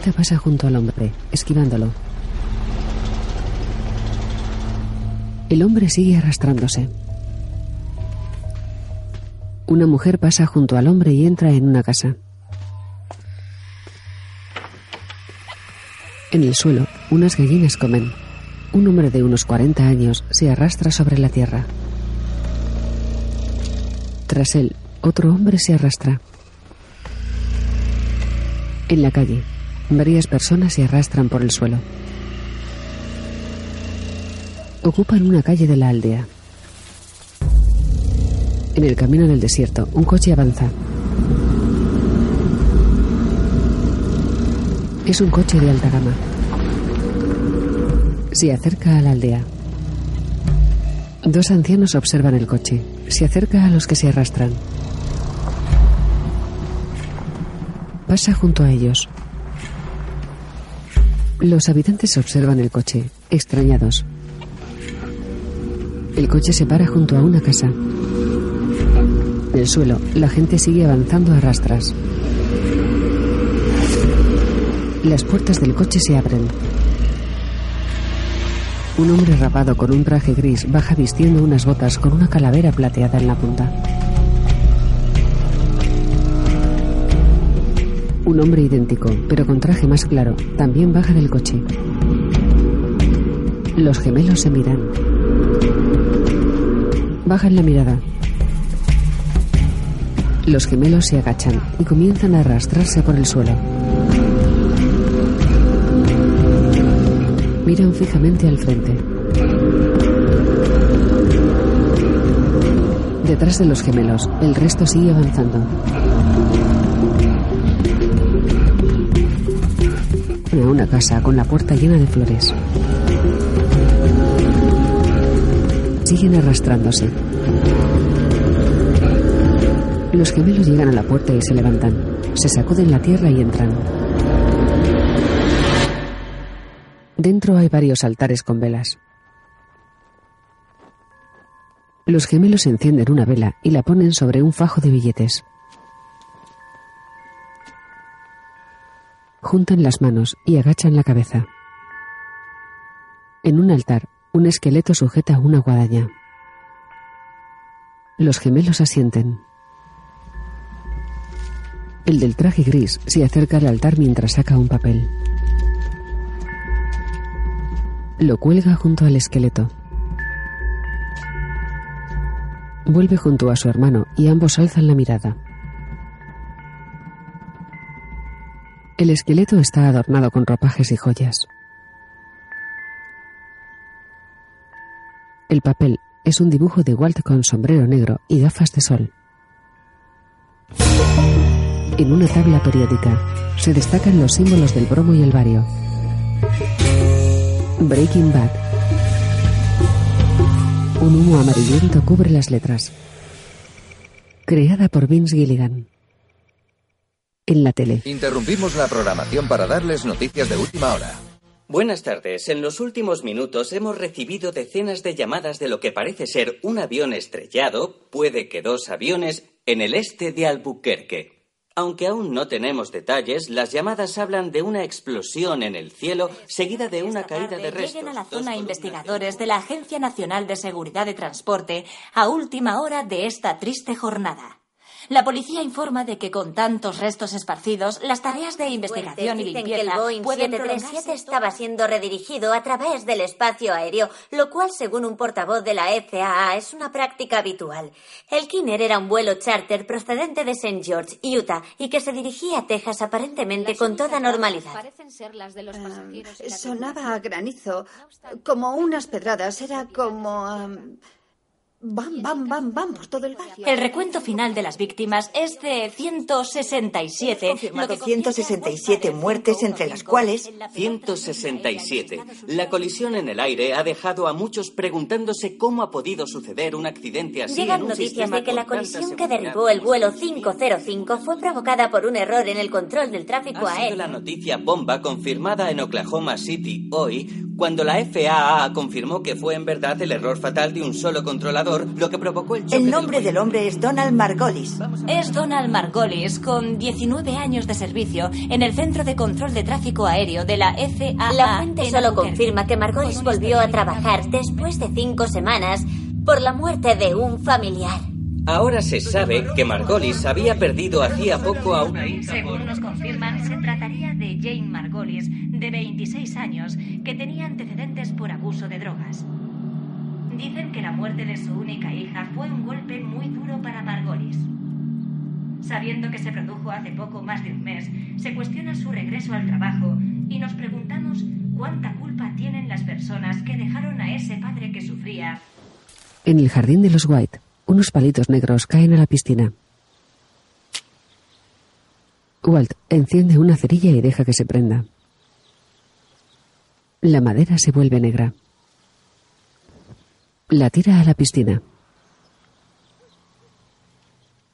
pasa junto al hombre, esquivándolo. El hombre sigue arrastrándose. Una mujer pasa junto al hombre y entra en una casa. En el suelo, unas gallinas comen. Un hombre de unos 40 años se arrastra sobre la tierra. Tras él, otro hombre se arrastra. En la calle, varias personas se arrastran por el suelo. Ocupan una calle de la aldea. En el camino del desierto, un coche avanza. Es un coche de alta gama. Se acerca a la aldea. Dos ancianos observan el coche. Se acerca a los que se arrastran. Pasa junto a ellos. Los habitantes observan el coche, extrañados. El coche se para junto a una casa. En el suelo, la gente sigue avanzando a rastras. Las puertas del coche se abren. Un hombre rapado con un traje gris baja vistiendo unas botas con una calavera plateada en la punta. Un hombre idéntico, pero con traje más claro, también baja del coche. Los gemelos se miran. Bajan la mirada. Los gemelos se agachan y comienzan a arrastrarse por el suelo. Miran fijamente al frente. Detrás de los gemelos, el resto sigue avanzando. Una casa con la puerta llena de flores. Siguen arrastrándose. Los gemelos llegan a la puerta y se levantan. Se sacuden la tierra y entran. Dentro hay varios altares con velas. Los gemelos encienden una vela y la ponen sobre un fajo de billetes. Juntan las manos y agachan la cabeza. En un altar, un esqueleto sujeta una guadaña. Los gemelos asienten. El del traje gris se acerca al altar mientras saca un papel. Lo cuelga junto al esqueleto. Vuelve junto a su hermano y ambos alzan la mirada. El esqueleto está adornado con ropajes y joyas. El papel es un dibujo de Walt con sombrero negro y gafas de sol. En una tabla periódica se destacan los símbolos del bromo y el bario. Breaking Bad. Un humo amarillento cubre las letras. Creada por Vince Gilligan. En la tele. Interrumpimos la programación para darles noticias de última hora. Buenas tardes. En los últimos minutos hemos recibido decenas de llamadas de lo que parece ser un avión estrellado, puede que dos aviones, en el este de Albuquerque. Aunque aún no tenemos detalles, las llamadas hablan de una explosión en el cielo seguida de una caída de restos. Lleguen a la zona investigadores de la Agencia Nacional de Seguridad de Transporte a última hora de esta triste jornada. La policía informa de que con tantos restos esparcidos, las tareas de investigación y Dicen que el limpieza Boeing pueden 737 prolongarse estaba siendo redirigido a través del espacio aéreo, lo cual, según un portavoz de la FAA, es una práctica habitual. El Kinner era un vuelo charter procedente de St. George, Utah, y que se dirigía a Texas aparentemente con toda normalidad. Parecen ser las de los pasajeros y la Sonaba a granizo, como unas pedradas, era como... bam, bam, bam, bam por todo el barrio. El recuento final de las víctimas es de 167. confirmado 167 muertes, entre las cuales 167. La colisión en el aire ha dejado a muchos preguntándose cómo ha podido suceder un accidente así Llegan en un noticias de que la colisión que derribó el vuelo 505 fue provocada por un error en el control del tráfico Ha sido aéreo. la noticia bomba confirmada en Oklahoma City hoy, Cuando la FAA confirmó que fue en verdad el error fatal de un solo controlador, lo que provocó el choque El nombre del hombre es Donald Margolis. Es Donald Margolis, con 19 años de servicio en el Centro de Control de Tráfico Aéreo de la FAA. La fuente en solo confirma que Margolis volvió a trabajar después de cinco semanas por la muerte de un familiar. Ahora se sabe que Margolis había perdido hacía poco a una hija. Según nos confirman, se trataría de Jane Margolis, de 26 años, que tenía antecedentes por abuso de drogas. Dicen que la muerte de su única hija fue un golpe muy duro para Margolis. Sabiendo que se produjo hace poco más de un mes, se cuestiona su regreso al trabajo y nos preguntamos cuánta culpa tienen las personas que dejaron a ese padre que sufría En el jardín de los White, unos palitos negros caen a la piscina. Walt enciende una cerilla y deja que se prenda. La madera se vuelve negra. La tira a la piscina.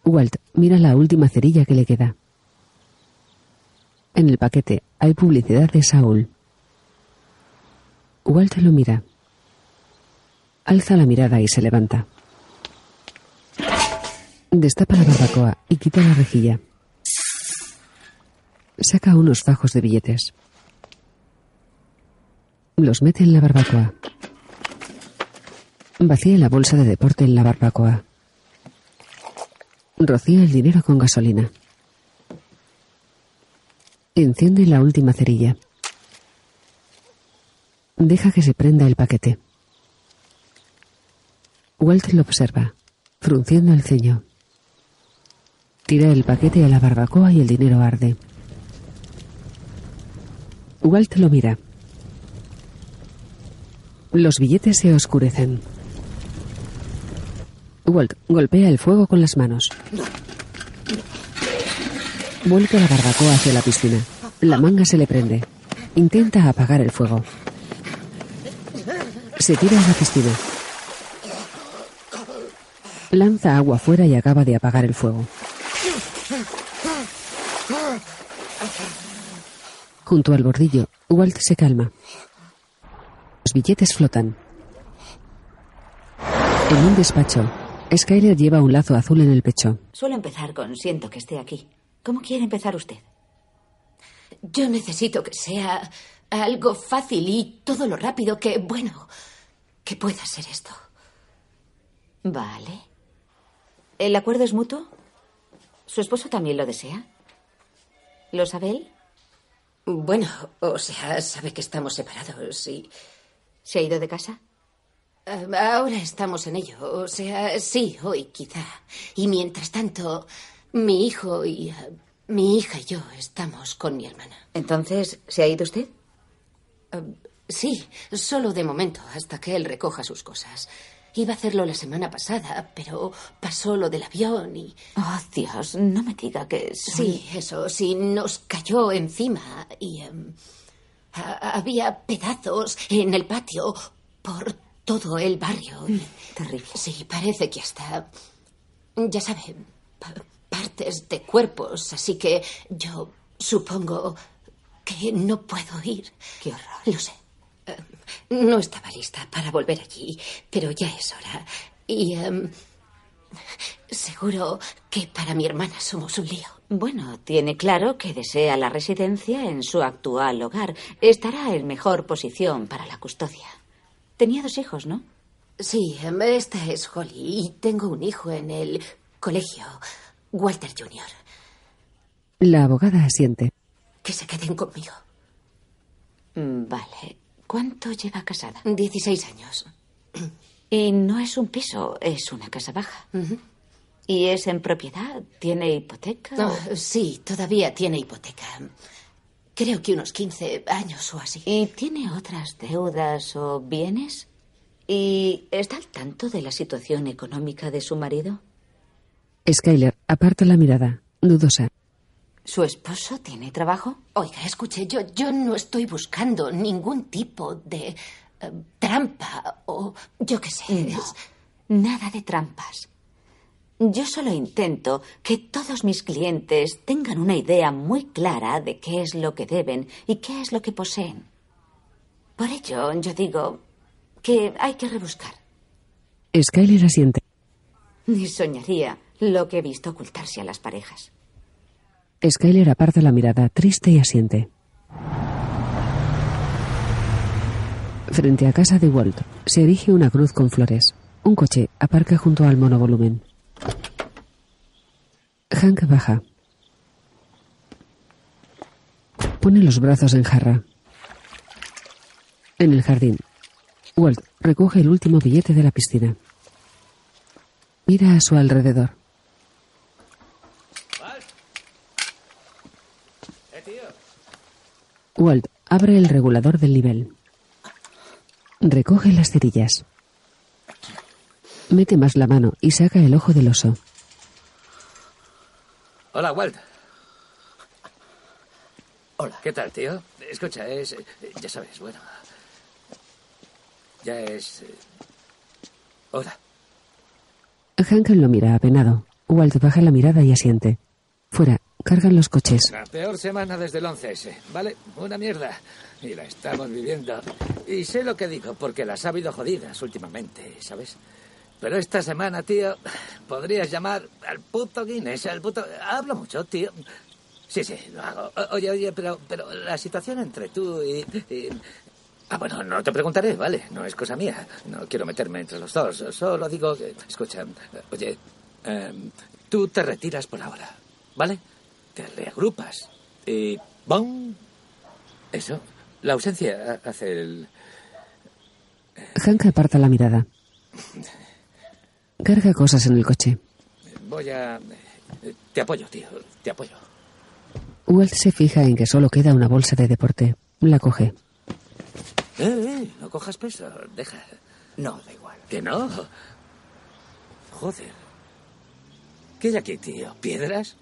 Walt mira la última cerilla que le queda. En el paquete hay publicidad de Saúl. Walt lo mira. Alza la mirada y se levanta. Destapa la barbacoa y quita la rejilla. Saca unos fajos de billetes. Los mete en la barbacoa. Vacía la bolsa de deporte en la barbacoa. Rocía el dinero con gasolina. Enciende la última cerilla. Deja que se prenda el paquete. Walt lo observa, frunciendo el ceño. Tira el paquete a la barbacoa y el dinero arde. Walt lo mira. Los billetes se oscurecen. Walt golpea el fuego con las manos. Vuelca la barbacoa hacia la piscina. La manga se le prende. Intenta apagar el fuego. Se tira a la piscina. Lanza agua fuera y acaba de apagar el fuego. Junto al bordillo, Walt se calma. Los billetes flotan. En un despacho, Skyler lleva un lazo azul en el pecho. Suelo empezar con siento que esté aquí. ¿Cómo quiere empezar usted? Yo necesito que sea algo fácil y todo lo rápido que, bueno, que pueda ser esto. Vale. ¿El acuerdo es mutuo? ¿Su esposo también lo desea? ¿Lo sabe él? Bueno, o sea, sabe que estamos separados y... ¿Se ha ido de casa? Ahora estamos en ello. O sea, sí, hoy quizá. Y mientras tanto, mi hijo y mi hija y yo estamos con mi hermana. Entonces, ¿se ha ido usted? Eh, sí, solo de momento, hasta que él recoja sus cosas. Iba a hacerlo la semana pasada, pero pasó lo del avión y... Oh, Dios, no me diga que... son- Sí, eso, sí, nos cayó encima y... em, ha- había pedazos en el patio por todo el barrio. y- Terrible. Sí, parece que hasta... Ya sabe, pa- partes de cuerpos, así que yo supongo que no puedo ir. Qué horror. Lo sé. Eh, no estaba lista para volver allí, pero ya es hora. Y em, seguro que para mi hermana somos un lío. Bueno, tiene claro que desea la residencia en su actual hogar. Estará en mejor posición para la custodia. Tenía dos hijos, ¿no? Sí, esta es Holly y tengo un hijo en el colegio, Walter Jr. La abogada asiente. Que se queden conmigo. Mm, Vale. ¿Cuánto lleva casada? 16 años. Y no es un piso, es una casa baja. ¿Y es en propiedad? ¿Tiene hipoteca? Sí, todavía tiene hipoteca. Creo que unos 15 años o así. ¿Y tiene otras deudas o bienes? ¿Y está al tanto de la situación económica de su marido? Skyler aparta la mirada, dudosa. ¿Su esposo tiene trabajo? Oiga, escuche, yo, yo no estoy buscando ningún tipo de eh, trampa o yo qué sé. No, es- nada de trampas. Yo solo intento que todos mis clientes tengan una idea muy clara de qué es lo que deben y qué es lo que poseen. Por ello, yo digo que hay que rebuscar. Skyler asiente. Ni soñaría lo que he visto ocultarse a las parejas. Skyler aparta la mirada, triste y asiente. Frente a casa de Walt, se erige una cruz con flores. Un coche aparca junto al monovolumen. Hank baja. Pone los brazos en jarra. En el jardín, Walt recoge el último billete de la piscina. Mira a su alrededor. Walt abre el regulador del nivel. Recoge las cerillas. Mete más la mano y saca el ojo del oso. Hola, Walt. Hola. ¿Qué tal, tío? Escucha, es... Ya sabes, bueno... Ya es... eh, Hora. Hank lo mira apenado. Walt baja la mirada y asiente. Fuera, cargan los coches. La peor semana desde el 11S, ¿vale? Una mierda. Y la estamos viviendo. Y sé lo que digo, porque las ha habido jodidas últimamente, ¿sabes? Pero esta semana, tío, podrías llamar al puto Guinness, al puto... Hablo mucho, tío. Sí, sí, lo hago. Oye, oye, pero, pero la situación entre tú y, y- Ah, bueno, no te preguntaré, ¿vale? No es cosa mía. No quiero meterme entre los dos. Solo digo que... Escucha, oye, em, tú te retiras por ahora, ¿vale? Te reagrupas. Y... ¡Bum! Eso. La ausencia hace el... Hank aparta la mirada. Carga cosas en el coche. Voy a... Te apoyo, tío. Te apoyo. Walt se fija en que solo queda una bolsa de deporte. La coge. Eh, eh, no cojas peso. Deja. No, da igual. ¿Que no? Joder. ¿Qué hay aquí, tío? ¿Piedras?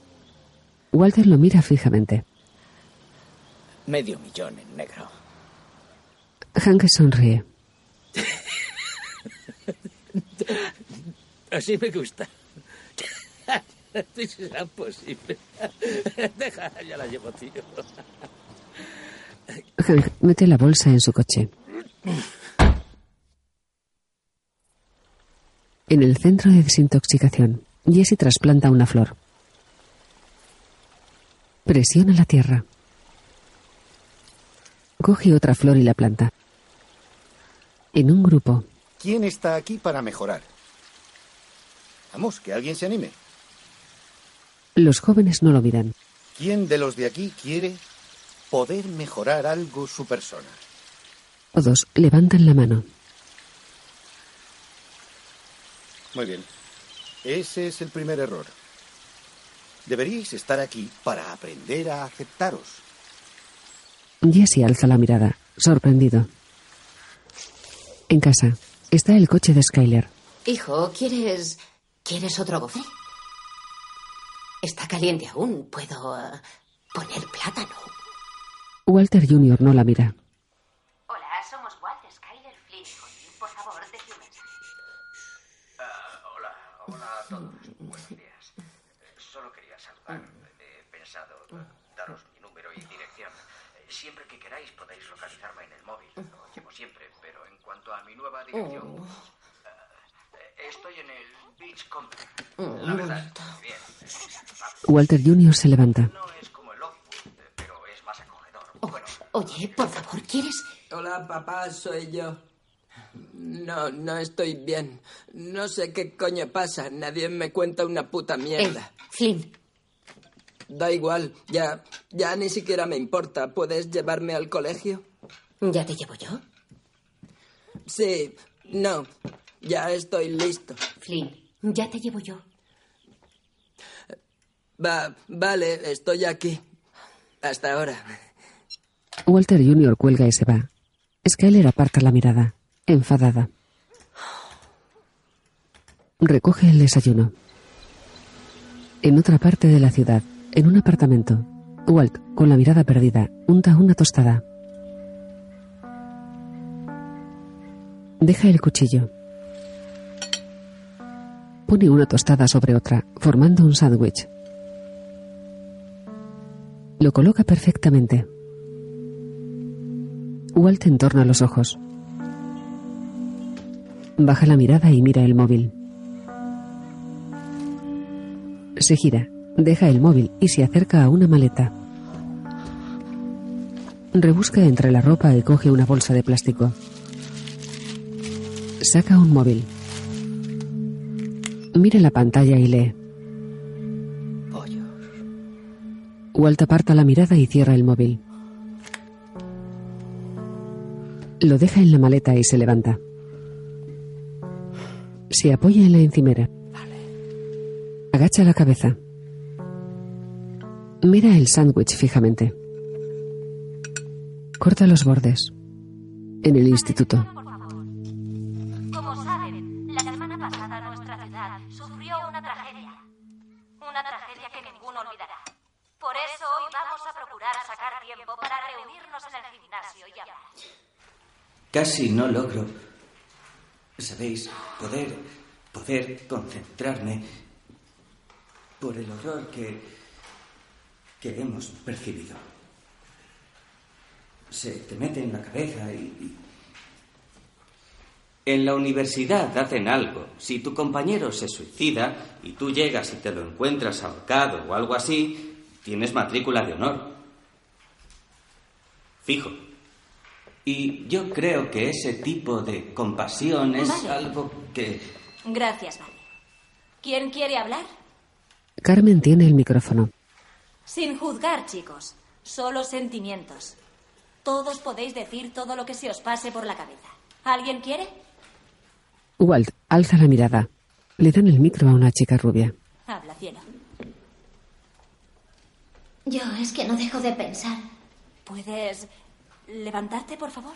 Walter lo mira fijamente. Medio millón en negro. Hank sonríe. Así me gusta. Si será posible. Deja, ya la llevo, tío. Hank mete la bolsa en su coche. En el centro de desintoxicación, Jesse trasplanta una flor. Presiona la tierra. Coge otra flor y la planta. En un grupo, ¿Quién está aquí para mejorar? Vamos, que alguien se anime. los jóvenes no lo miran. ¿Quién de los de aquí quiere poder mejorar algo su persona? Todos levantan la mano. Muy bien. Ese es el primer error. Deberíais estar aquí para aprender a aceptaros. Jesse alza la mirada, sorprendido. En casa, está el coche de Skyler. Hijo, ¿quieres. ¿Quieres otro gofre? Está caliente aún. Puedo eh, poner plátano. Walter Jr. no la mira. Hola, somos Walt, Skyler, Flynn. Por favor, deje un mensaje. hola, hola a todos. Buenos días. Solo quería saludar. He pensado daros mi número y dirección. Siempre que queráis podéis localizarme en el móvil. Lo llevo siempre, pero en cuanto a mi nueva dirección, eh, estoy en el Beach Company. La verdad, bien. Walter Jr. se levanta. No es como el Oakwood, pero es más acogedor. Bueno, Oye, por favor, ¿quieres? Hola, papá, soy yo. No, no estoy bien. No sé qué coño pasa. Nadie me cuenta una puta mierda. Flynn. Da igual, ya, ya ni siquiera me importa. ¿Puedes llevarme al colegio? ¿Ya te llevo yo? Sí, no, ya estoy listo. Flynn, ya te llevo yo. Va, vale, estoy aquí. Hasta ahora. Walter Jr. cuelga y se va. Skyler aparta la mirada, enfadada. Recoge el desayuno. En otra parte de la ciudad, en un apartamento, Walt, con la mirada perdida, unta una tostada. Deja el cuchillo. Pone una tostada sobre otra, formando un sándwich. Lo coloca perfectamente. Walt entorna los ojos. Baja la mirada y mira el móvil. Se gira, deja el móvil y se acerca a una maleta. Rebusca entre la ropa y coge una bolsa de plástico. Saca un móvil. Mira la pantalla y lee. Walt aparta la mirada y cierra el móvil. Lo deja en la maleta y se levanta. Se apoya en la encimera. Agacha la cabeza. Mira el sándwich fijamente. Corta los bordes. En el instituto. Casi no logro, sabéis, poder, poder concentrarme por el horror que, que hemos percibido. Se te mete en la cabeza y, y- En la universidad hacen algo. Si tu compañero se suicida y tú llegas y te lo encuentras ahorcado o algo así, tienes matrícula de honor. Fijo. Y yo creo que ese tipo de compasión es Vale. algo que... Gracias, vale. ¿Quién quiere hablar? Carmen tiene el micrófono. Sin juzgar, chicos. Solo sentimientos. Todos podéis decir todo lo que se os pase por la cabeza. ¿Alguien quiere? Walt alza la mirada. Le dan el micro a una chica rubia. Habla, cielo. Yo es que no dejo de pensar. ¿Puedes levantarte, por favor?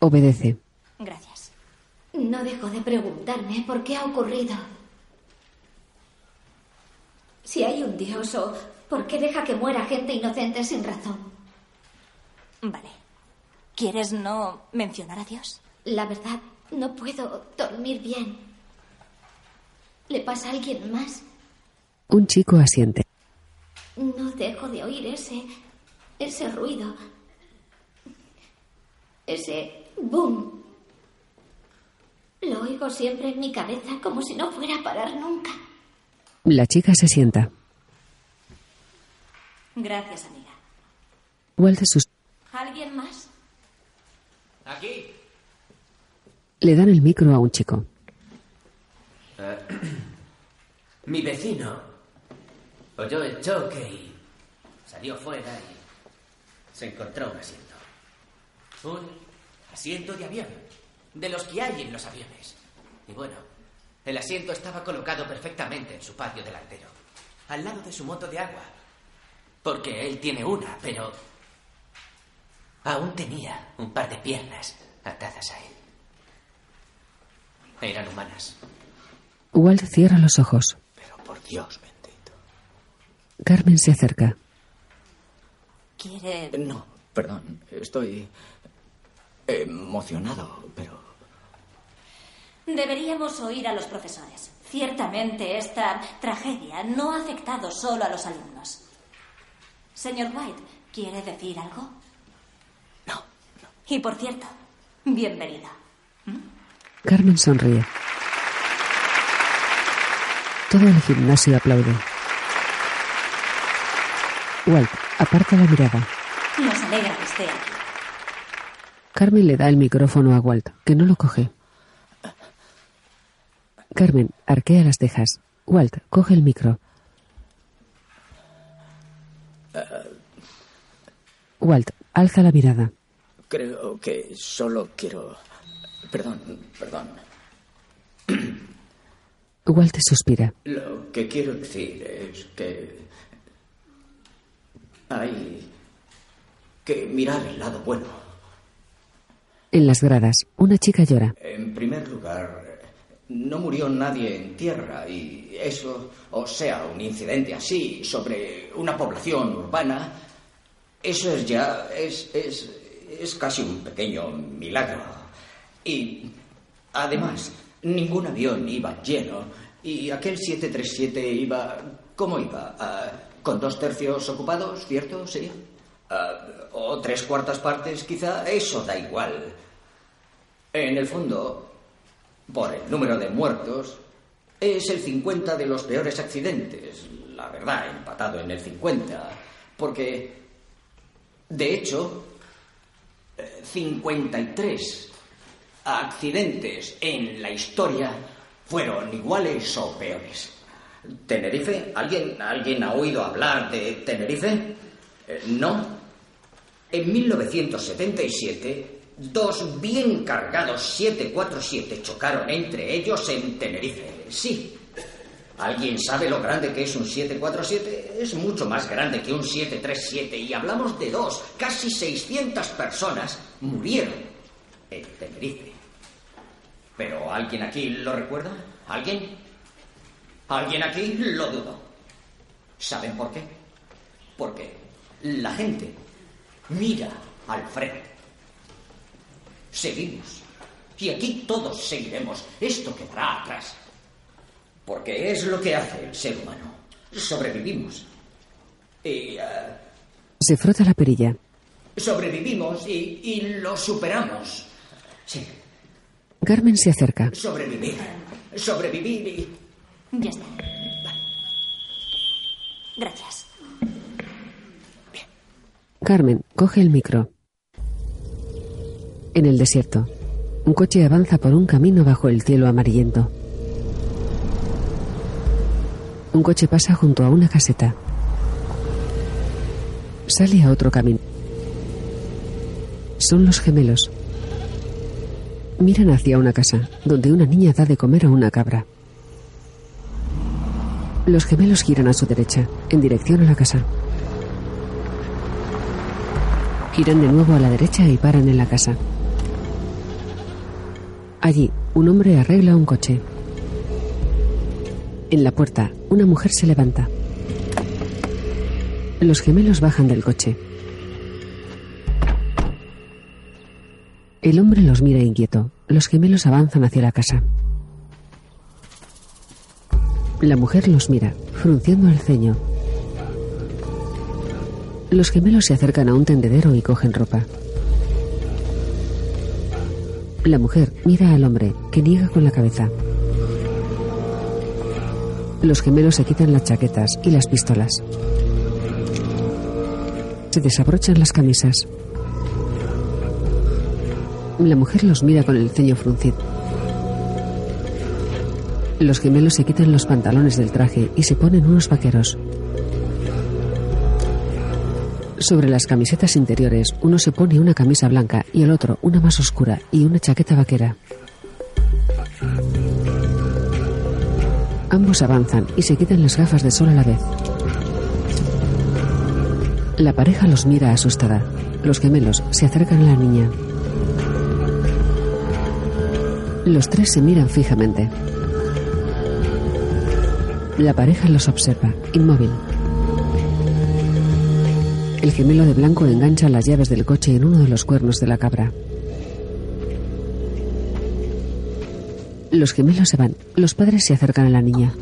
Obedece. Gracias. No dejo de preguntarme por qué ha ocurrido. Si hay un Dios o por qué deja que muera gente inocente sin razón. Vale. ¿Quieres no mencionar a Dios? La verdad, no puedo dormir bien. ¿Le pasa a alguien más? Un chico asiente. No dejo de oír ese. ese ruido. Ese boom. Lo oigo siempre en mi cabeza como si no fuera a parar nunca. La chica se sienta. Gracias, amiga. Walt sus... ¿Alguien más? Aquí. le dan el micro a un chico. Eh, mi vecino oyó el choque y salió fuera y se encontró un asiento. Un asiento de avión, de los que hay en los aviones. Y bueno, el asiento estaba colocado perfectamente en su patio delantero, al lado de su moto de agua. Porque él tiene una, pero aún tenía un par de piernas atadas a él. Eran humanas. Walt cierra los ojos. Por Dios, bendito. Carmen se acerca. ¿Quiere...? No, perdón. Estoy emocionado, pero... Deberíamos oír a los profesores. Ciertamente esta tragedia no ha afectado solo a los alumnos. Señor White, ¿quiere decir algo? No. Y por cierto, bienvenido. Carmen sonríe. Todo el gimnasio aplaude. Walt aparta la mirada. Nos alegra que esté aquí. Carmen le da el micrófono a Walt, que no lo coge. Carmen arquea las cejas. Walt coge el micro. Walt alza la mirada. Creo que solo quiero... Perdón, perdón. Walt suspira. Lo que quiero decir es que hay que mirar el lado bueno. En las gradas, una chica llora. En primer lugar, no murió nadie en tierra y eso, o sea, un incidente así sobre una población urbana, eso es ya, es, es, es casi un pequeño milagro. Y además, ningún avión iba lleno y aquel 737 iba, ¿cómo iba? Ah, con dos tercios ocupados, ¿cierto? Sí. Ah, o tres cuartas partes, quizá. Eso da igual. En el fondo, por el número de muertos, es el 50 de los peores accidentes. La verdad, empatado en el 50. Porque, de hecho, 53 accidentes en la historia fueron iguales o peores. ¿Tenerife? ¿Alguien, ¿Alguien ha oído hablar de Tenerife? Eh, ¿No? En 1977, dos bien cargados 747 chocaron entre ellos en Tenerife. Sí. ¿Alguien sabe lo grande que es un 747? Es mucho más grande que un 737 y hablamos de dos, casi 600 personas murieron en Tenerife. ¿Pero alguien aquí lo recuerda? ¿Alguien? ¿Alguien aquí? Lo dudo. ¿Saben por qué? Porque la gente mira al frente. Seguimos. Y aquí todos seguiremos. Esto quedará atrás. Porque es lo que hace el ser humano. Sobrevivimos. Y... eh, Se frota la perilla. sobrevivimos y, y lo superamos. Sí, Carmen se acerca. sobrevivir. Sobrevivir y... Ya está. Gracias. Carmen coge el micro. En el desierto, un coche avanza por un camino bajo el cielo amarillento. Un coche pasa junto a una caseta. Sale a otro camino. Son los gemelos. Miran hacia una casa, donde una niña da de comer a una cabra. Los gemelos giran a su derecha, en dirección a la casa. Giran de nuevo a la derecha y paran en la casa. Allí, un hombre arregla un coche. En la puerta, una mujer se levanta. Los gemelos bajan del coche. El hombre los mira inquieto. Los gemelos avanzan hacia la casa. La mujer los mira, frunciendo el ceño. Los gemelos se acercan a un tendedero y cogen ropa. La mujer mira al hombre, que niega con la cabeza. Los gemelos se quitan las chaquetas y las pistolas. Se desabrochan las camisas. La mujer los mira con el ceño fruncido. Los gemelos se quitan los pantalones del traje y se ponen unos vaqueros. Sobre las camisetas interiores, uno se pone una camisa blanca y el otro una más oscura y una chaqueta vaquera. Ambos avanzan y se quitan las gafas de sol a la vez. La pareja los mira asustada. Los gemelos se acercan a la niña. Los tres se miran fijamente. La pareja los observa, inmóvil. El gemelo de blanco engancha las llaves del coche en uno de los cuernos de la cabra. Los gemelos se van. Los padres se acercan a la niña.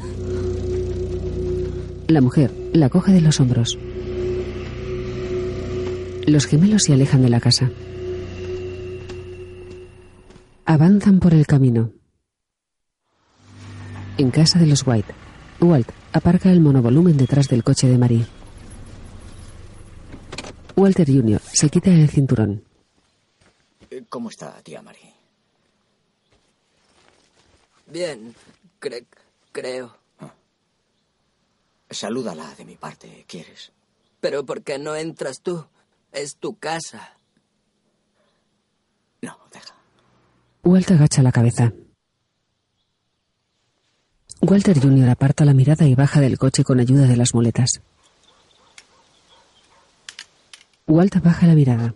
La mujer la coge de los hombros. Los gemelos se alejan de la casa. Avanzan por el camino. En casa de los White, Walt aparca el monovolumen detrás del coche de Marie. Walter Jr. se quita el cinturón. Eh, ¿Cómo está, tía Marie? Bien, cre- creo. Salúdala de mi parte, ¿quieres? Pero ¿por qué no entras tú? Es tu casa. No, deja. Walt agacha la cabeza. Walter Jr. aparta la mirada y baja del coche con ayuda de las muletas. Walt baja la mirada.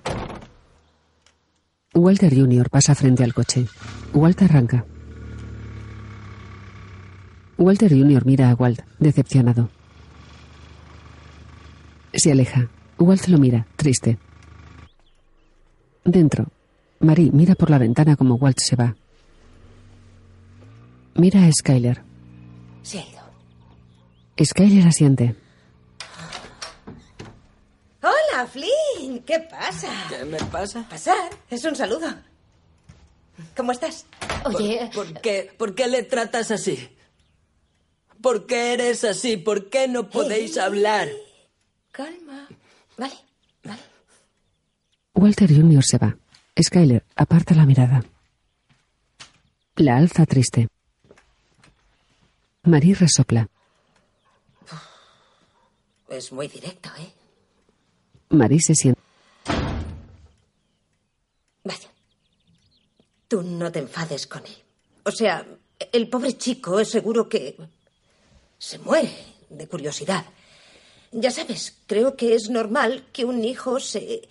Walter Jr. pasa frente al coche. Walt arranca. Walter Jr. mira a Walt, decepcionado. Se aleja. Walt lo mira, triste. Dentro, Marie mira por la ventana como Walt se va. Mira a Skyler. Se ha ido. Skyler asiente. Hola, Flynn. ¿Qué pasa? ¿Qué me pasa? Pasar. Es un saludo. ¿Cómo estás? Oye. ¿Por, por qué, ¿Por qué le tratas así? ¿Por qué eres así? ¿Por qué no podéis hablar? Calma. Vale, vale. Walter Jr. se va. Skyler aparta la mirada. La alza triste. Marie resopla. Es muy directo, ¿eh? Marie se sienta. Vaya. Tú no te enfades con él. O sea, el pobre chico es seguro que se muere de curiosidad. Ya sabes, creo que es normal que un hijo se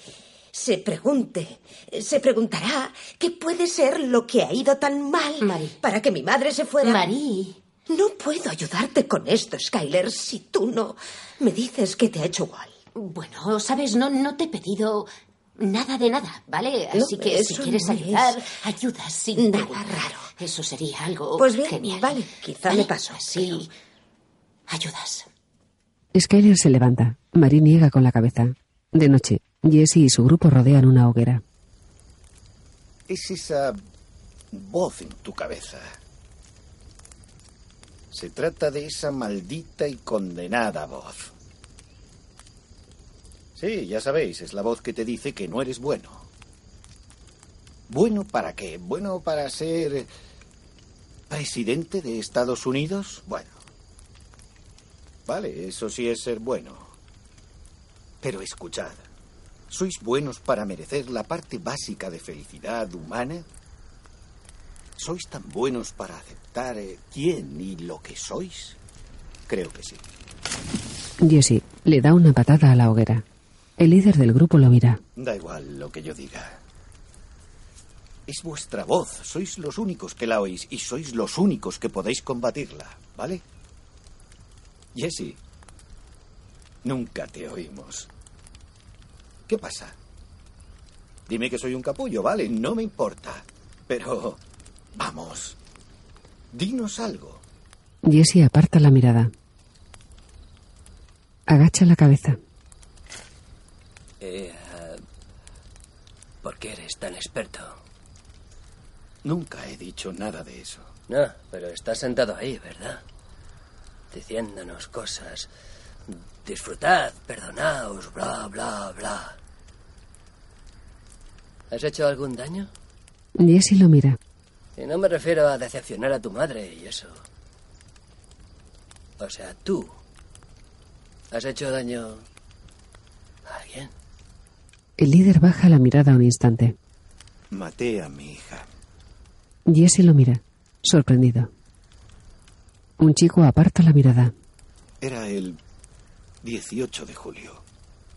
se pregunte, se preguntará qué puede ser lo que ha ido tan mal para que mi madre se fuera. Marie. No puedo ayudarte con esto, Skyler, si tú no me dices que te ha hecho igual. Bueno, sabes, no, no te he pedido nada de nada, ¿vale? No, Así que si quieres no es ayudar, ayudas sin nada preguntar. raro. Eso sería algo Pues bien, genial. vale, quizá ¿Vale? me paso. Así ayudas. Skyler se levanta. Marie niega con la cabeza. De noche, Jesse y su grupo rodean una hoguera. Es esa voz en tu cabeza. Se trata de esa maldita y condenada voz. Sí, ya sabéis, es la voz que te dice que no eres bueno. ¿Bueno para qué? ¿Bueno para ser presidente de Estados Unidos? Bueno. Vale, eso sí es ser bueno. Pero escuchad, ¿sois buenos para merecer la parte básica de felicidad humana? ¿Sois tan buenos para aceptar eh, quién y lo que sois? Creo que sí. Jesse le da una patada a la hoguera. El líder del grupo lo mira. Da igual lo que yo diga. Es vuestra voz. Sois los únicos que la oís y sois los únicos que podéis combatirla, ¿vale? Jesse, nunca te oímos. ¿Qué pasa? Dime que soy un capullo, ¿vale? No me importa. Pero... Vamos. Dinos algo. Jesse aparta la mirada. Agacha la cabeza. Eh, ah, ¿Por qué eres tan experto? Nunca he dicho nada de eso. No, pero estás sentado ahí, ¿verdad? Diciéndonos cosas. Disfrutad, perdonaos, bla, bla, bla. ¿Has hecho algún daño? Jesse lo mira. Y no me refiero a decepcionar a tu madre y eso. O sea, tú. ¿Has hecho daño a alguien? El líder baja la mirada un instante. Maté a mi hija. Jesse lo mira, sorprendido. Un chico aparta la mirada. Era el 18 de julio.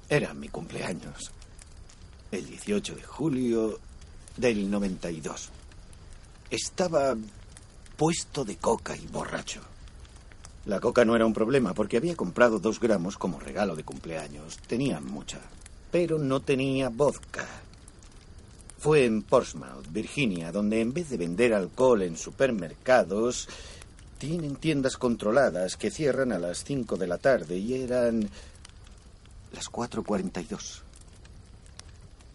Era mi cumpleaños. El 18 de julio del 92. Estaba puesto de coca y borracho. La coca no era un problema porque había comprado dos gramos como regalo de cumpleaños. Tenía mucha. Pero no tenía vodka. Fue en Portsmouth, Virginia, donde en vez de vender alcohol en supermercados, tienen tiendas controladas que cierran a las 5 de la tarde y eran las 4.42.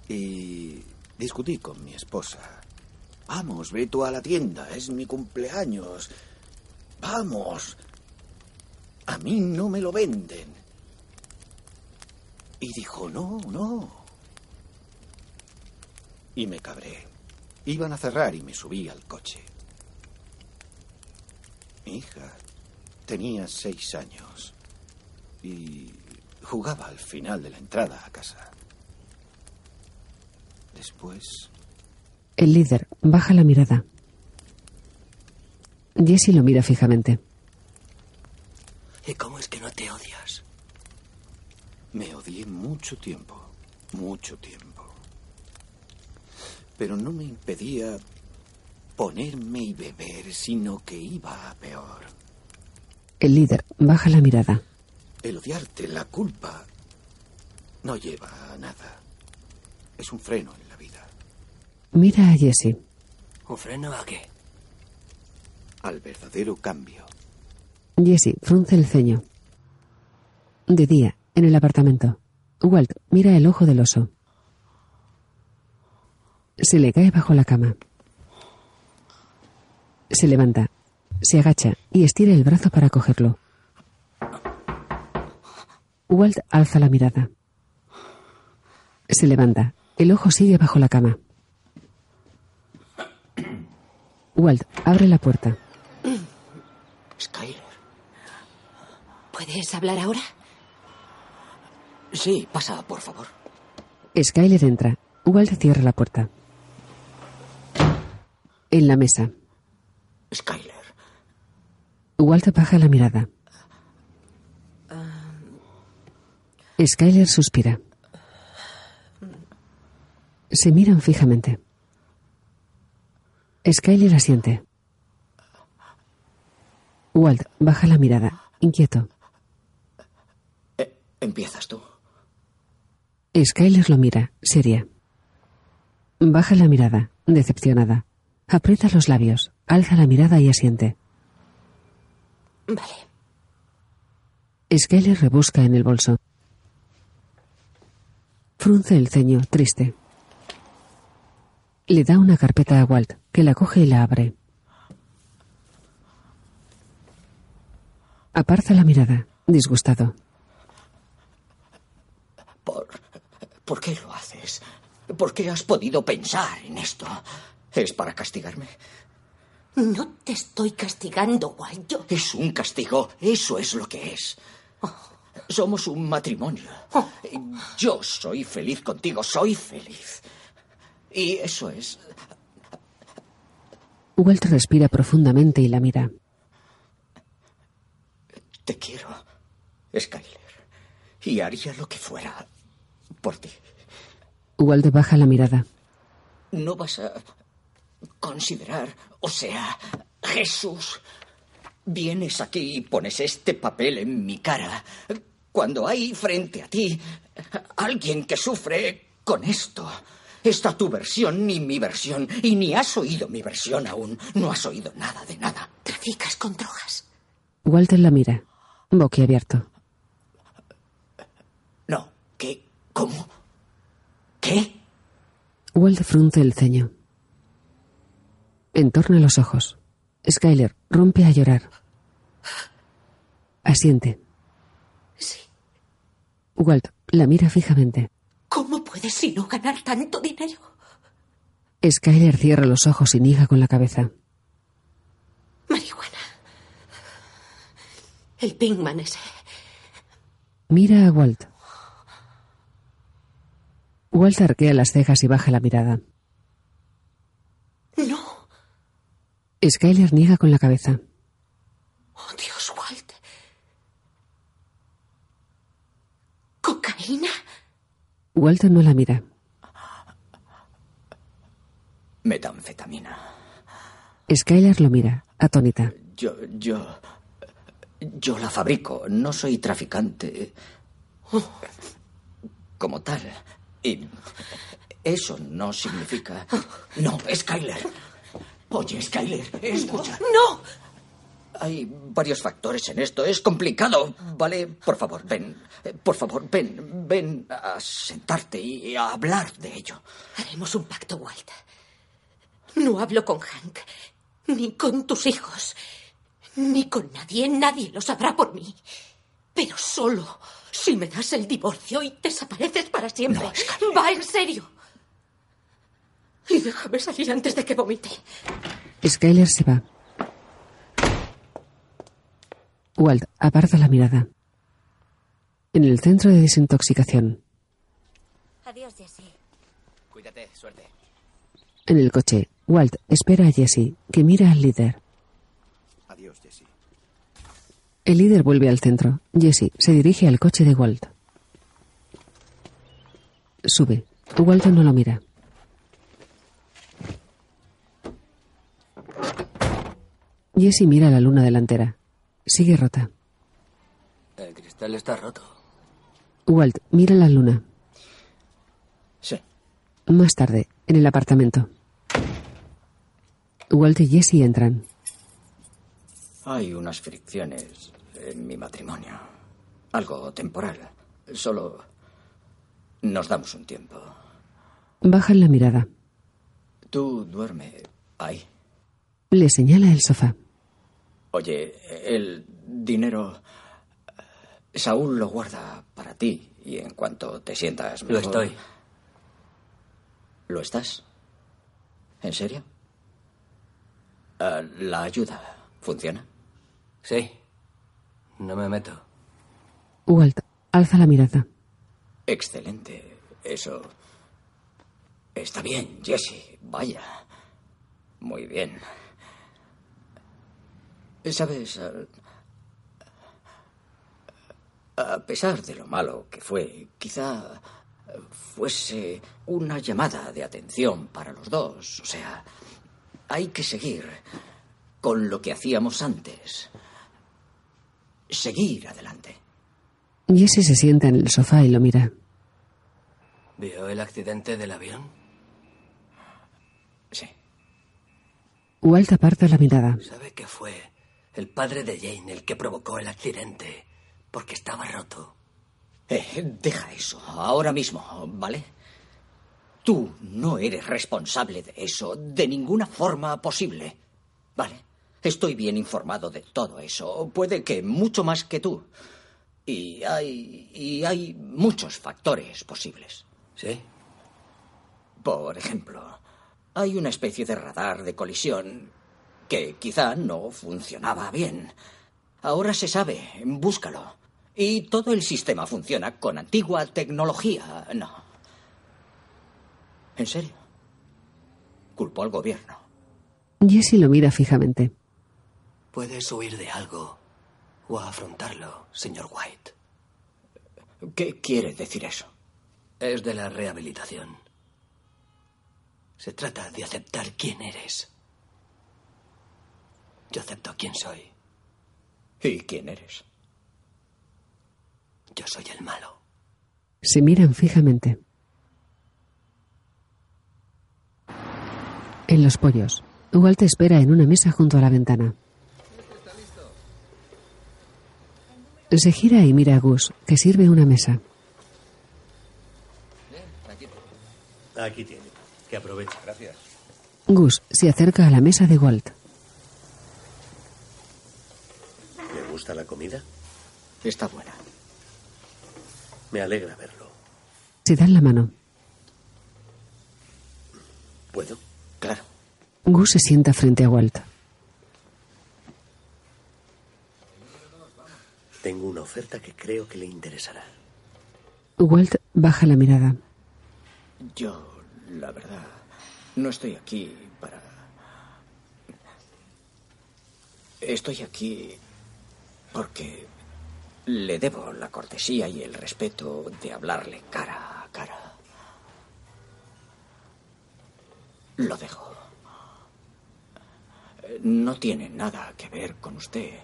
Y discutí con mi esposa. Vamos, ve tú a la tienda, es mi cumpleaños. Vamos. A mí no me lo venden. Y dijo, no, no. Y me cabré. Iban a cerrar y me subí al coche. Mi hija tenía seis años y jugaba al final de la entrada a casa. Después El líder baja la mirada. Jesse lo mira fijamente. ¿Y cómo es que no te odias? Me odié mucho tiempo, mucho tiempo. Pero no me impedía ponerme y beber, sino que iba a peor. El líder baja la mirada. El odiarte, la culpa, no lleva a nada. Es un freno en la vida. Mira a Jesse. ¿Un freno a qué? Al verdadero cambio. Jesse frunce el ceño. De día, en el apartamento. Walt mira el ojo del oso. Se le cae bajo la cama. Se levanta, se agacha y estira el brazo para cogerlo. Walt alza la mirada. Se levanta. El ojo sigue bajo la cama. Walt abre la puerta. Skyler. ¿Puedes hablar ahora? Sí, pasa, por favor. Skyler entra. Walt cierra la puerta. En la mesa. Skyler. Walt baja la mirada. Skyler suspira. Se miran fijamente. Skyler asiente. Walt baja la mirada, inquieto. Eh, empiezas tú. Skyler lo mira, seria. Baja la mirada, decepcionada. Aprieta los labios, alza la mirada y asiente. Vale. Skyler rebusca en el bolso. Frunce el ceño, triste. Le da una carpeta a Walt, que la coge y la abre. Aparta la mirada, disgustado. ¿Por, ¿Por qué lo haces? ¿Por qué has podido pensar en esto? ¿Es para castigarme? No te estoy castigando, Walt. Yo... Es un castigo. Eso es lo que es. Somos un matrimonio. Yo soy feliz contigo. Soy feliz. Y eso es. Walt respira profundamente y la mira. Te quiero, Skyler. Y haría lo que fuera por ti. Walt baja la mirada. No vas a considerar, o sea, Jesús. Vienes aquí y pones este papel en mi cara cuando hay frente a ti alguien que sufre con esto. Está tu versión ni mi versión. Y ni has oído mi versión aún. No has oído nada de nada. Traficas con drogas. Walter la mira, boquiabierto. No, ¿qué? ¿Cómo? ¿Qué? Walt frunce el ceño. Entorna los ojos. Skyler rompe a llorar. Asiente. Sí. Walt la mira fijamente. ¿Cómo puedes si no ganar tanto dinero? Skyler cierra los ojos y niega con la cabeza. Marihuana. El Pinkman ese. Mira a Walt. Walt arquea las cejas y baja la mirada. No. Skyler niega con la cabeza. Oh, Dios, Walt. ¿Cocaína? Walt no la mira. Metanfetamina. Skyler lo mira, atónita. Yo, yo. Yo la fabrico. No soy traficante. Como tal. Y. Eso no significa. No, Skyler. Oye, Skyler, escucha. ¡No! Hay varios factores en esto. Es complicado, ¿vale? Por favor, ven. Por favor, ven. Ven a sentarte y a hablar de ello. Haremos un pacto, Walt. No hablo con Hank, ni con tus hijos, ni con nadie. Nadie lo sabrá por mí. Pero solo si me das el divorcio y desapareces para siempre. Va en serio. Y déjame salir antes de que vomite. Skyler se va. Walt aparta la mirada. En el centro de desintoxicación, Adiós, Jesse. Cuídate, suerte. en el coche, Walt espera a Jesse, que mira al líder. El líder vuelve al centro. Jesse se dirige al coche de Walt. Sube. Walt no lo mira. Jesse mira la luna delantera. Sigue rota. El cristal está roto. Walt mira la luna. Sí. Más tarde, en el apartamento. Walt y Jesse entran. Hay unas fricciones en mi matrimonio. Algo temporal. Solo Nos damos un tiempo. Bajan la mirada. Tú duerme ahí. Le señala el sofá. Oye, el dinero... Saúl lo guarda para ti y en cuanto te sientas Lo mejor- estoy. ¿Lo estás? ¿En serio? Ah, ¿La ayuda funciona? Sí. No me meto. Walt alza la mirada. Excelente. Eso... Está bien, Jesse. Vaya. Muy bien. Sabes, a pesar de lo malo que fue, quizá fuese una llamada de atención para los dos. O sea, hay que seguir con lo que hacíamos antes. Seguir adelante. Jesse se sienta en el sofá y lo mira. ¿Vio el accidente del avión? Sí. Walt aparta la mirada. ¿Sabe que fue el padre de Jane el que provocó el accidente? Porque estaba roto. Eh, deja eso ahora mismo, ¿vale? Tú no eres responsable de eso de ninguna forma posible. Vale. Estoy bien informado de todo eso. Puede que mucho más que tú. Y hay. y hay muchos factores posibles. ¿Sí? Por ejemplo, hay una especie de radar de colisión que quizá no funcionaba bien. Ahora se sabe, búscalo. Y todo el sistema funciona con antigua tecnología. No. ¿En serio? Culpó al gobierno. Jesse lo mira fijamente. Puedes huir de algo o afrontarlo, señor White. ¿Qué quiere decir eso? Es de la rehabilitación. Se trata de aceptar quién eres. Yo acepto quién soy. ¿Y quién eres? Yo soy el malo. Se miran fijamente. En los pollos, Walt espera en una mesa junto a la ventana. Se gira y mira a Gus, que sirve una mesa. Aquí tiene. Que aproveche. Gracias. Gus se acerca a la mesa de Walt. ¿Le gusta la comida? Está buena. Me alegra verlo. Se dan la mano. ¿Puedo? Claro. Gus se sienta frente a Walt. Tengo una oferta que creo que le interesará. Walt baja la mirada. Yo, la verdad, no estoy aquí para... Estoy aquí porque le debo la cortesía y el respeto de hablarle cara a cara. Lo dejo. No tiene nada que ver con usted.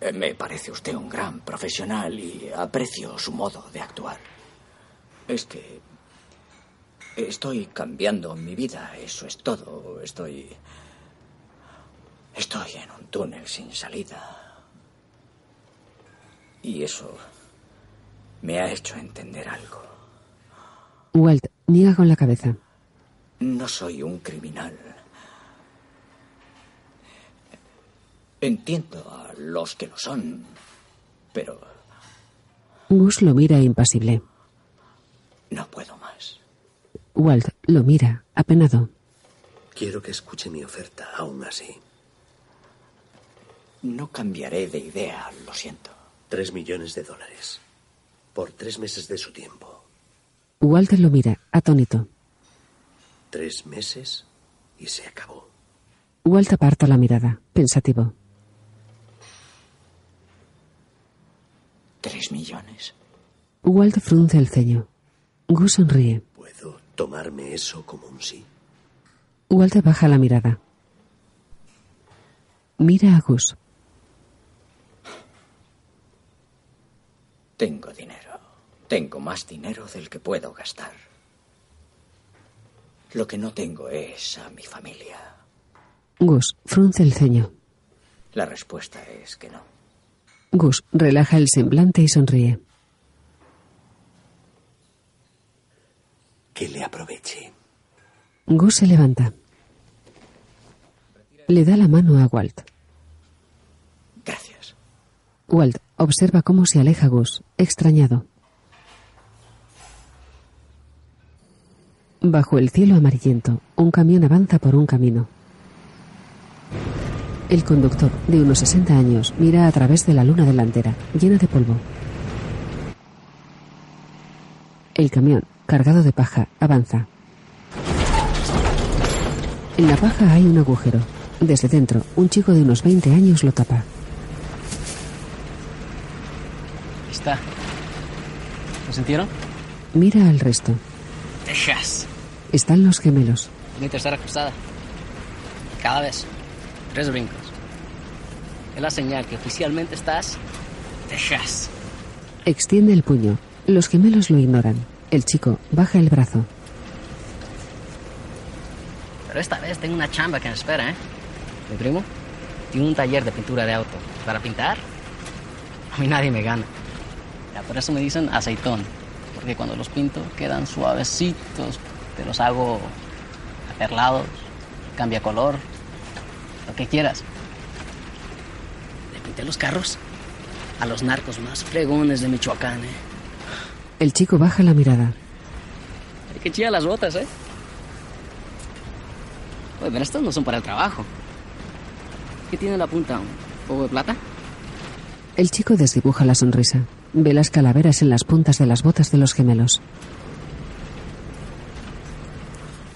Eh, Me parece usted un gran profesional y aprecio su modo de actuar. Es que estoy cambiando mi vida, eso es todo. Estoy... Estoy en un túnel sin salida. Y eso me ha hecho entender algo. Walt niega con la cabeza. No soy un criminal. Entiendo a los que lo son, pero Gus lo mira impasible. no puedo más. Walt lo mira, apenado. Quiero que escuche mi oferta, aún así. No cambiaré de idea, lo siento. Tres millones de dólares. Por tres meses de su tiempo. Walt lo mira, atónito. Tres meses y se acabó. Walt aparta la mirada, pensativo. ¿Tres millones? Walt frunce el ceño. Gus sonríe. ¿Puedo tomarme eso como un sí? Walt baja la mirada. Mira a Gus. Tengo dinero. Tengo más dinero del que puedo gastar. Lo que no tengo es a mi familia. Gus frunce el ceño. La respuesta es que no. Gus relaja el semblante y sonríe. Que le aproveche. Gus se levanta. Le da la mano a Walt. Gracias. Walt observa cómo se aleja Gus, extrañado. Bajo el cielo amarillento, un camión avanza por un camino. El conductor, de unos 60 años, mira a través de la luna delantera, llena de polvo. El camión, cargado de paja, avanza. En la paja hay un agujero. Desde dentro, un chico de unos 20 años lo tapa. Está. ¿Lo sintieron? Mira al resto. Texas. Están los gemelos. Mi tercera cruzada. Cada vez. Tres brincos. Es la señal que oficialmente estás. Texas. Extiende el puño. Los gemelos lo ignoran. El chico baja el brazo. Pero esta vez tengo una chamba que me espera, ¿eh? Mi primo tiene un taller de pintura de auto. Para pintar, a mí nadie me gana. Ya por eso me dicen aceitón. Porque cuando los pinto quedan suavecitos. Te los hago aperlados, cambia color, lo que quieras. Le pinté los carros a los narcos más fregones de Michoacán, ¿eh? El chico baja la mirada. Ay, qué chida las botas, ¿eh? Oye, pero estas no son para el trabajo. ¿Qué tiene en la punta? ¿Un poco de plata? El chico desdibuja la sonrisa. Ve las calaveras en las puntas de las botas de los gemelos.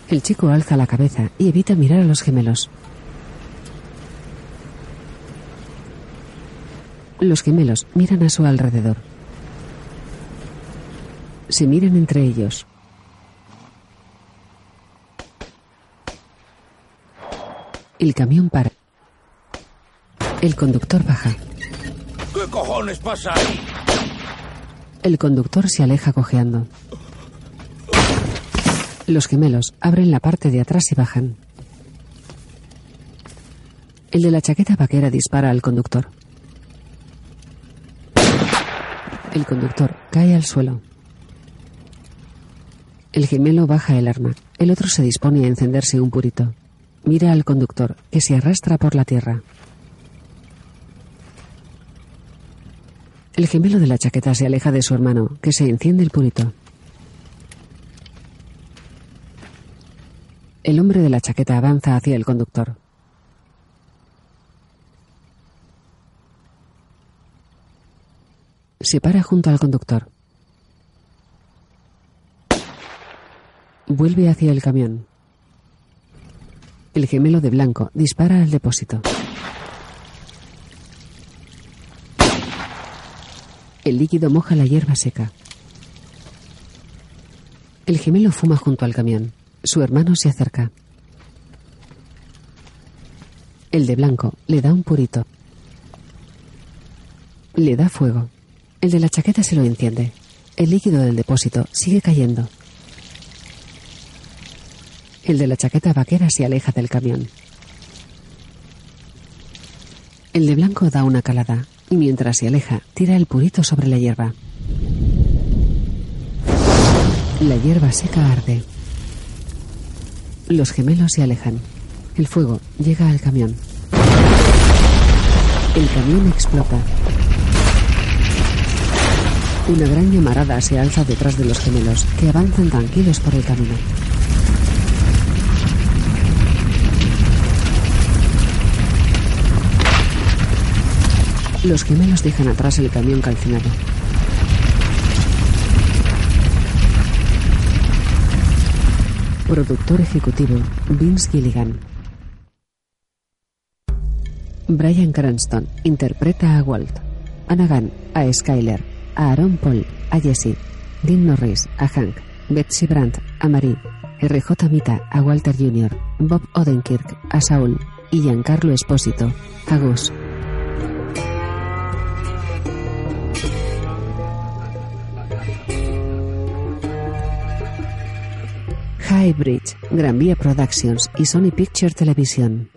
El chico alza la cabeza y evita mirar a los gemelos. Los gemelos miran a su alrededor. Se miran entre ellos. El camión para. El conductor baja. ¿Qué cojones pasa ahí? El conductor se aleja cojeando. Los gemelos abren la parte de atrás y bajan. El de la chaqueta vaquera dispara al conductor. El conductor cae al suelo. El gemelo baja el arma. El otro se dispone a encenderse un purito. Mira al conductor, que se arrastra por la tierra. El gemelo de la chaqueta se aleja de su hermano, que se enciende el purito. El hombre de la chaqueta avanza hacia el conductor. Se para junto al conductor. Vuelve hacia el camión. El gemelo de blanco dispara al depósito. El líquido moja la hierba seca. El gemelo fuma junto al camión. Su hermano se acerca. El de blanco le da un purito. Le da fuego. El de la chaqueta se lo enciende. El líquido del depósito sigue cayendo. El de la chaqueta vaquera se aleja del camión. El de blanco da una calada y mientras se aleja tira el purito sobre la hierba. La hierba seca arde. Los gemelos se alejan. El fuego llega al camión. El camión explota. Una gran llamarada se alza detrás de los gemelos, que avanzan tranquilos por el camino. Los gemelos dejan atrás el camión calcinado. Productor ejecutivo Vince Gilligan. Brian Cranston interpreta a Walt, a Nagan a Skyler, a Aaron Paul a Jesse, Dean Norris a Hank, Betsy Brandt a Marie, RJ Mita a Walter Jr., Bob Odenkirk a Saul y Giancarlo Espósito a Gus. High Bridge, Gran Vía Productions y Sony Picture Television.